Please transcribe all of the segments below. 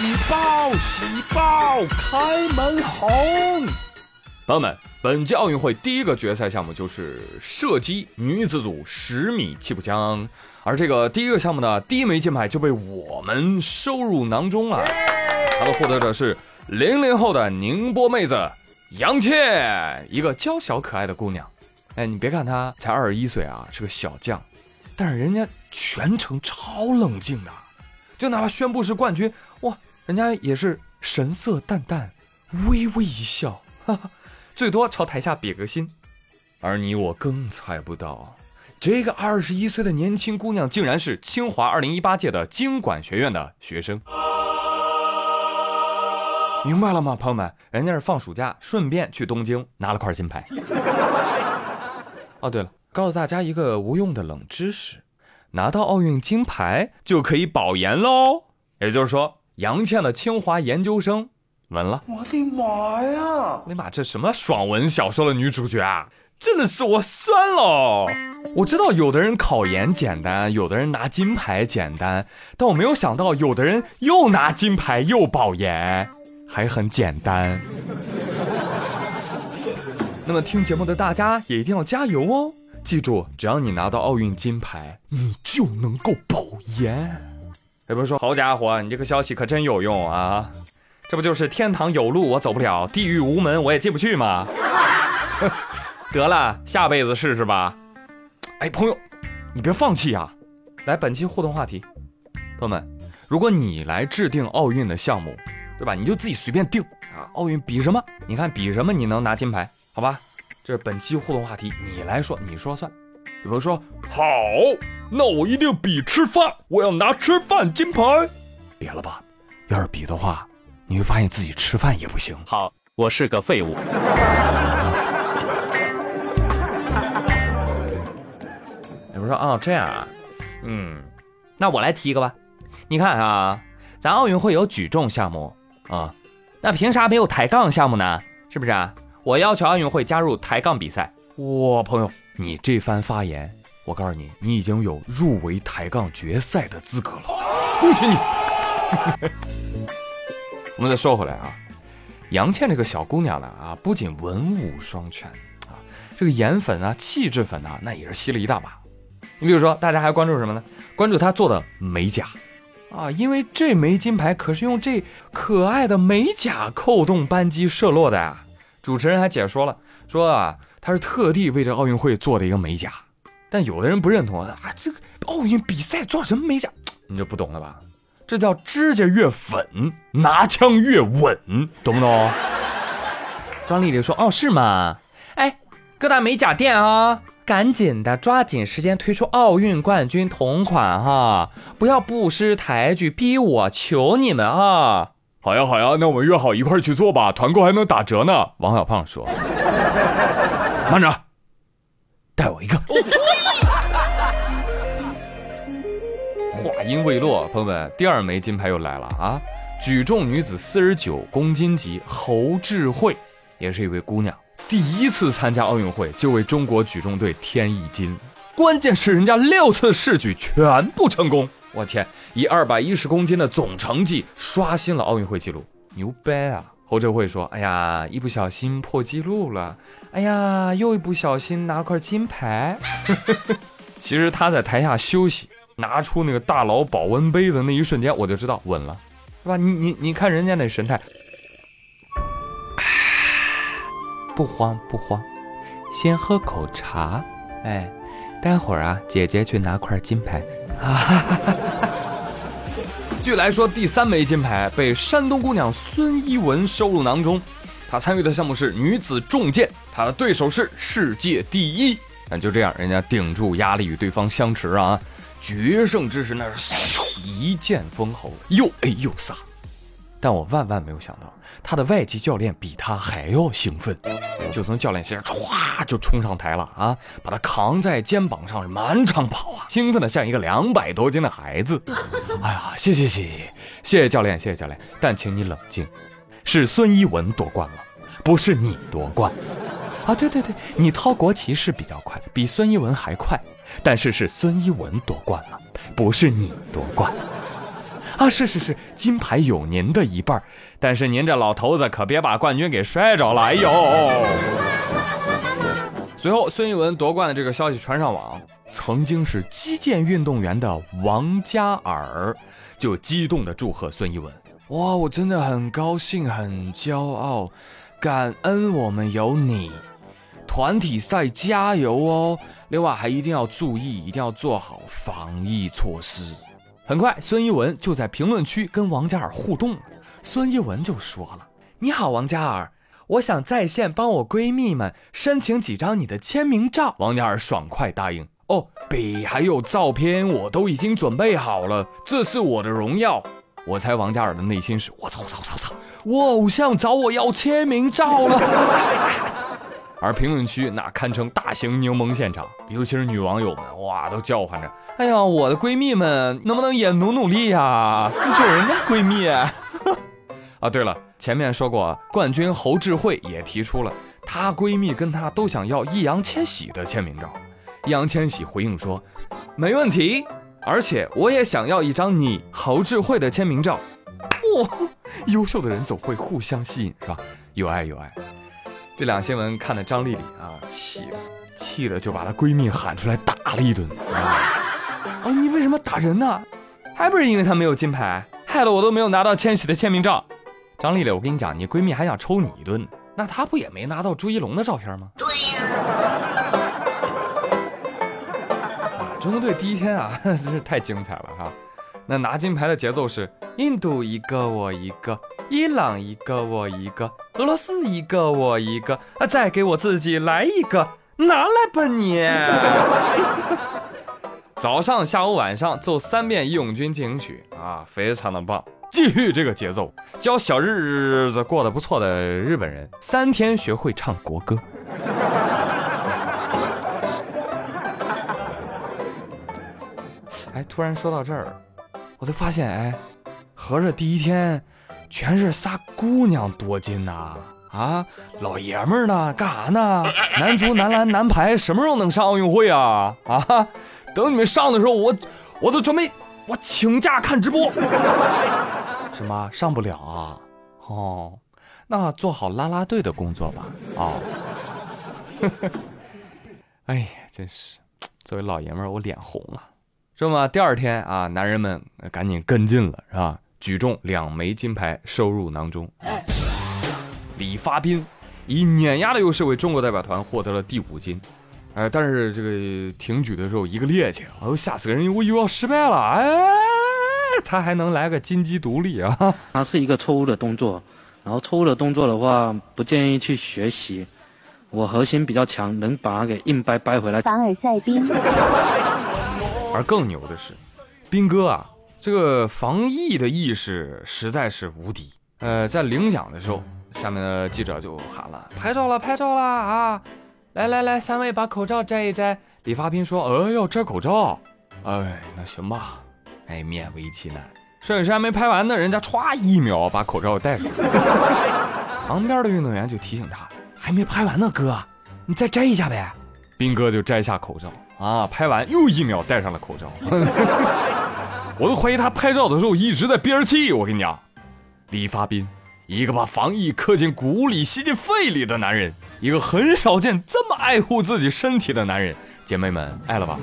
喜报，喜报，开门红！朋友们，本届奥运会第一个决赛项目就是射击女子组十米气步枪，而这个第一个项目呢，第一枚金牌就被我们收入囊中了。它的获得者是零零后的宁波妹子杨倩，一个娇小可爱的姑娘。哎，你别看她才二十一岁啊，是个小将，但是人家全程超冷静的，就哪怕宣布是冠军，哇，人家也是神色淡淡，微微一笑，哈哈。最多朝台下比个心，而你我更猜不到，这个二十一岁的年轻姑娘竟然是清华二零一八届的经管学院的学生。明白了吗，朋友们？人家是放暑假，顺便去东京拿了块金牌。哦，对了，告诉大家一个无用的冷知识：拿到奥运金牌就可以保研喽。也就是说，杨倩的清华研究生。稳了！我的妈呀！我的妈，这什么爽文小说的女主角啊？真的是我酸了！我知道有的人考研简单，有的人拿金牌简单，但我没有想到有的人又拿金牌又保研，还很简单。那么听节目的大家也一定要加油哦！记住，只要你拿到奥运金牌，你就能够保研。也不是说，好家伙，你这个消息可真有用啊！这不就是天堂有路我走不了，地狱无门我也进不去吗？得了，下辈子试试吧。哎，朋友，你别放弃啊！来，本期互动话题，朋友们，如果你来制定奥运的项目，对吧？你就自己随便定啊。奥运比什么？你看比什么你能拿金牌？好吧，这是本期互动话题，你来说，你说算。比如说，好，那我一定比吃饭，我要拿吃饭金牌。别了吧，要是比的话。你会发现自己吃饭也不行。好，我是个废物。有人说啊，这样啊，嗯，那我来提一个吧。你看啊，咱奥运会有举重项目啊，那凭啥没有抬杠项目呢？是不是啊？我要求奥运会加入抬杠比赛。哇，朋友，你这番发言，我告诉你，你已经有入围抬杠决赛的资格了，恭喜你！我们再说回来啊，杨倩这个小姑娘呢啊，不仅文武双全啊，这个颜粉啊、气质粉啊，那也是吸了一大把。你比如说，大家还关注什么呢？关注她做的美甲啊，因为这枚金牌可是用这可爱的美甲扣动扳机射落的呀。主持人还解说了，说啊，他是特地为这奥运会做的一个美甲。但有的人不认同啊，这个奥运比赛做什么美甲？你就不懂了吧？这叫指甲越粉，拿枪越稳，懂不懂？张丽丽说：“哦，是吗？哎，各大美甲店啊，赶紧的，抓紧时间推出奥运冠军同款哈，不要不识抬举，逼我求你们啊！好呀，好呀，那我们约好一块去做吧，团购还能打折呢。”王小胖说：“慢着，带我一个。”话音未落，朋友们，第二枚金牌又来了啊！举重女子四十九公斤级，侯智慧也是一位姑娘，第一次参加奥运会就为中国举重队添一金，关键是人家六次试举全部成功，我天，以二百一十公斤的总成绩刷新了奥运会纪录，牛掰啊！侯智慧说：“哎呀，一不小心破纪录了，哎呀，又一不小心拿块金牌。” 其实他在台下休息。拿出那个大佬保温杯的那一瞬间，我就知道稳了，是吧？你你你看人家那神态，不慌不慌，先喝口茶，哎，待会儿啊，姐姐去拿块金牌。哈哈哈哈据来说，第三枚金牌被山东姑娘孙一文收入囊中，她参与的项目是女子重剑，她的对手是世界第一。但就这样，人家顶住压力与对方相持啊。决胜之时，那是一剑封喉，又 A 又飒。但我万万没有想到，他的外籍教练比他还要兴奋，就从教练席上歘就冲上台了啊，把他扛在肩膀上满场跑啊，兴奋的像一个两百多斤的孩子。哎呀，谢谢谢谢谢谢教练，谢谢教练。但请你冷静，是孙一文夺冠了，不是你夺冠。啊，对对对，你掏国旗是比较快，比孙一文还快。但是是孙一文夺冠了，不是你夺冠。啊，是是是，金牌有您的一半，但是您这老头子可别把冠军给摔着了，哎呦！随后，孙一文夺冠的这个消息传上网，曾经是击剑运动员的王嘉尔就激动的祝贺孙一文。哇，我真的很高兴，很骄傲，感恩我们有你。团体赛加油哦！另外还一定要注意，一定要做好防疫措施。很快，孙一文就在评论区跟王嘉尔互动了。孙一文就说了：“你好，王嘉尔，我想在线帮我闺蜜们申请几张你的签名照。”王嘉尔爽快答应：“哦，笔还有照片我都已经准备好了，这是我的荣耀。”我猜王嘉尔的内心是：我操，我操，我操，我偶像找我要签名照了。而评论区那堪称大型柠檬现场，尤其是女网友们，哇，都叫唤着：哎呀，我的闺蜜们能不能也努努力呀？救人家闺蜜。啊，对了，前面说过，冠军侯智慧也提出了，她闺蜜跟她都想要易烊千玺的签名照。易烊千玺回应说：没问题。而且我也想要一张你侯智慧的签名照，哇，优秀的人总会互相吸引，是吧？有爱有爱。这两新闻看的张丽丽啊，气的气的就把她闺蜜喊出来打了一顿。哦，你为什么打人呢？还不是因为她没有金牌，害得我都没有拿到千玺的签名照。张丽丽，我跟你讲，你闺蜜还想抽你一顿，那她不也没拿到朱一龙的照片吗？对呀。啊中国队第一天啊，真是太精彩了哈！那拿金牌的节奏是印度一个我一个，伊朗一个我一个，俄罗斯一个我一个，啊，再给我自己来一个，拿来吧你！早上、下午、晚上奏三遍《义勇军进行曲》啊，非常的棒！继续这个节奏，教小日子过得不错的日本人三天学会唱国歌。哎，突然说到这儿，我就发现，哎，合着第一天全是仨姑娘夺金呐？啊，老爷们儿呢？干啥呢？男足、男篮、男排什么时候能上奥运会啊？啊，等你们上的时候，我我都准备我请假看直播。什么上不了啊？哦，那做好拉拉队的工作吧。哦，哎呀，真是，作为老爷们儿，我脸红了。这么第二天啊，男人们赶紧跟进了，是吧？举重两枚金牌收入囊中。李发斌以碾压的优势为中国代表团获得了第五金。哎，但是这个挺举的时候一个趔趄，哎呦吓死个人！我以为要失败了，哎，他还能来个金鸡独立啊？他是一个错误的动作，然后错误的动作的话，不建议去学习。我核心比较强，能把它给硬掰掰回来。凡尔赛宾。而更牛的是，斌哥啊，这个防疫的意识实在是无敌。呃，在领奖的时候，下面的记者就喊了：“拍照了，拍照了啊！来来来，三位把口罩摘一摘。”李发斌说：“呃，要摘口罩？哎，那行吧。哎，勉为其难。摄影师还没拍完呢，人家歘一秒把口罩戴上。旁边的运动员就提醒他：“还没拍完呢，哥，你再摘一下呗。”斌哥就摘下口罩。啊！拍完又一秒戴上了口罩，我都怀疑他拍照的时候一直在憋着气。我跟你讲，李发斌，一个把防疫刻进骨里、吸进肺里的男人，一个很少见这么爱护自己身体的男人。姐妹们，爱了吧？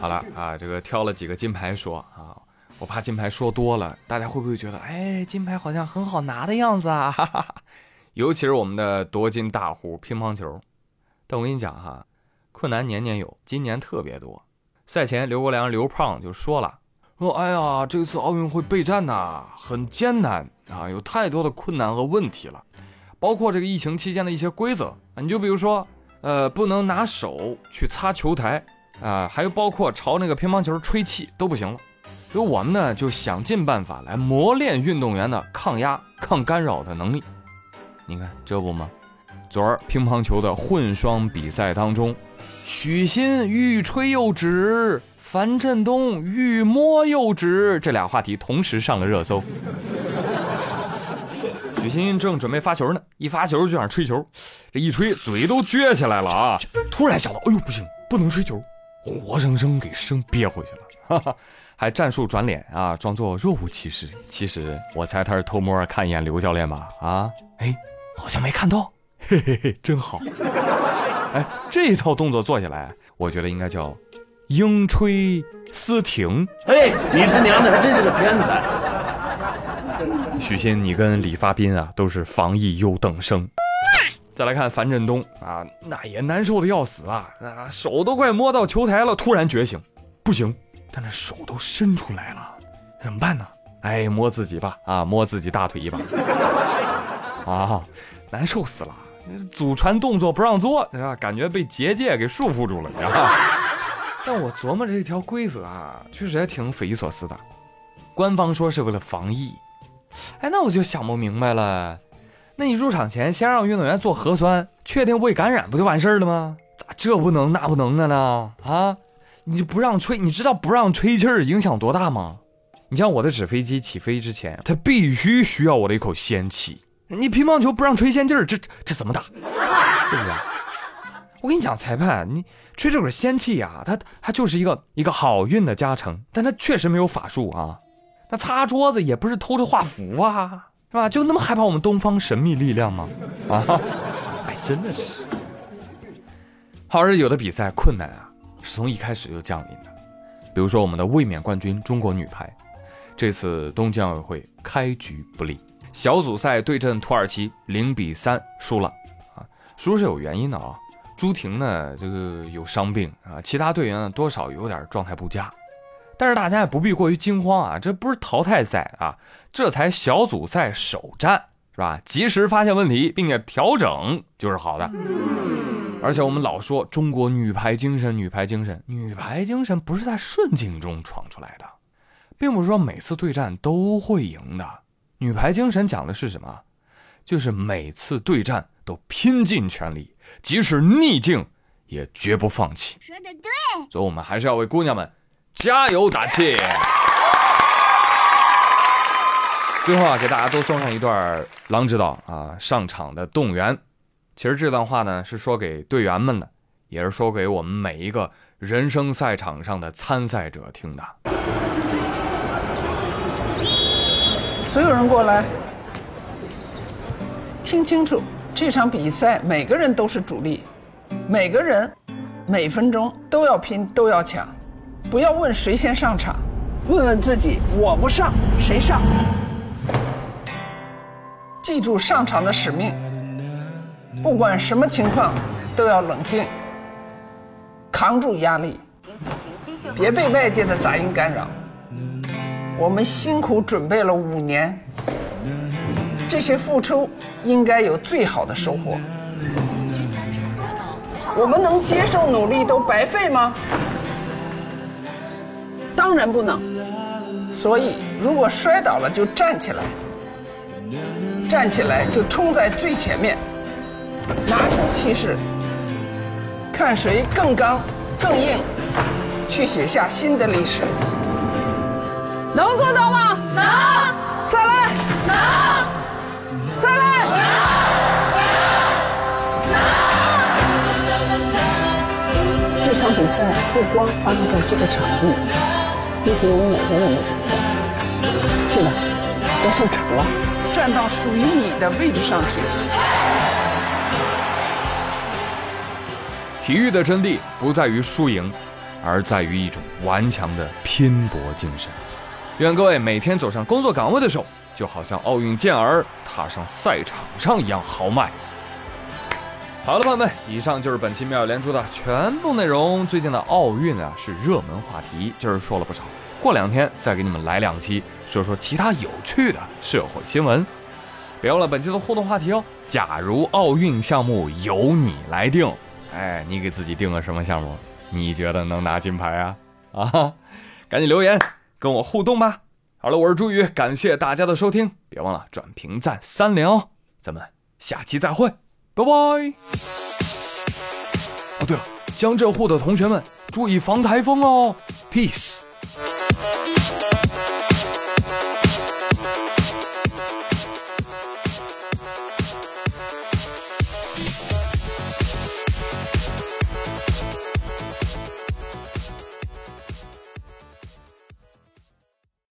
好了啊，这个挑了几个金牌说啊，我怕金牌说多了，大家会不会觉得，哎，金牌好像很好拿的样子啊？哈哈哈。尤其是我们的夺金大户乒乓球。我跟你讲哈，困难年年有，今年特别多。赛前，刘国梁刘胖就说了，说哎呀，这次奥运会备战呐很艰难啊，有太多的困难和问题了，包括这个疫情期间的一些规则啊，你就比如说，呃，不能拿手去擦球台啊，还有包括朝那个乒乓球吹气都不行了。所以我们呢就想尽办法来磨练运动员的抗压、抗干扰的能力。你看这不吗？昨儿乒乓球的混双比赛当中，许昕欲吹又止，樊振东欲摸又止，这俩话题同时上了热搜。许昕正准备发球呢，一发球就想吹球，这一吹嘴都撅起来了啊！突然想到，哎呦不行，不能吹球，活生生给生憋回去了。哈哈，还战术转脸啊，装作若无其事。其实我猜他是偷摸看一眼刘教练吧？啊，哎，好像没看到，嘿嘿嘿，真好。哎，这一套动作做下来，我觉得应该叫鹰吹思停。哎，你他娘的还真是个天才！许昕，你跟李发斌啊都是防疫优等生。再来看樊振东啊，那也难受的要死啊，啊手都快摸到球台了，突然觉醒，不行，但那手都伸出来了，怎么办呢？哎，摸自己吧，啊，摸自己大腿一把，啊，难受死了，祖传动作不让做，是吧？感觉被结界给束缚住了，是吧？但我琢磨这条规则啊，确实还挺匪夷所思的。官方说是为了防疫，哎，那我就想不明白了。那你入场前先让运动员做核酸，确定未感染不就完事儿了吗？咋这不能那不能的呢？啊，你就不让吹，你知道不让吹气儿影响多大吗？你像我的纸飞机起飞之前，它必须需要我的一口仙气。你乒乓球不让吹仙气儿，这这怎么打？对不对？我跟你讲，裁判，你吹这口仙气呀，它它就是一个一个好运的加成，但它确实没有法术啊。那擦桌子也不是偷着画符啊。是吧？就那么害怕我们东方神秘力量吗？啊，哎，真的是。好日有的比赛困难啊，是从一开始就降临的。比如说我们的卫冕冠军中国女排，这次东京奥运会开局不利，小组赛对阵土耳其零比三输了啊，输是有原因的啊。朱婷呢，这个有伤病啊，其他队员呢多少有点状态不佳。但是大家也不必过于惊慌啊，这不是淘汰赛啊，这才小组赛首战，是吧？及时发现问题并且调整就是好的。而且我们老说中国女排精神，女排精神，女排精神不是在顺境中闯出来的，并不是说每次对战都会赢的。女排精神讲的是什么？就是每次对战都拼尽全力，即使逆境也绝不放弃。说的对，所以我们还是要为姑娘们。加油打气！最后啊，给大家都送上一段郎指导啊上场的动员。其实这段话呢是说给队员们的，也是说给我们每一个人生赛场上的参赛者听的。所有人过来，听清楚，这场比赛每个人都是主力，每个人每分钟都要拼，都要抢。不要问谁先上场，问问自己：我不上，谁上？记住上场的使命，不管什么情况都要冷静，扛住压力，别被外界的杂音干扰。我们辛苦准备了五年，这些付出应该有最好的收获。我们能接受努力都白费吗？当然不能，所以如果摔倒了就站起来，站起来就冲在最前面，拿出气势，看谁更刚、更硬，去写下新的历史。能做到吗？能。再来。能。再来。能。这场比赛不光发生在这个场地。这是我们每个人的比赛，是的，该上场了，站到属于你的位置上去。体育的真谛不在于输赢，而在于一种顽强的拼搏精神。愿各位每天走上工作岗位的时候，就好像奥运健儿踏上赛场上一样豪迈。好了，朋友们，以上就是本期妙语连珠的全部内容。最近的奥运啊是热门话题，今儿说了不少，过两天再给你们来两期，说说其他有趣的社会新闻。别忘了本期的互动话题哦，假如奥运项目由你来定，哎，你给自己定个什么项目？你觉得能拿金牌啊？啊，赶紧留言跟我互动吧。好了，我是朱宇，感谢大家的收听，别忘了转评赞三连哦，咱们下期再会。拜拜。哦，对了，江浙沪的同学们注意防台风哦。Peace。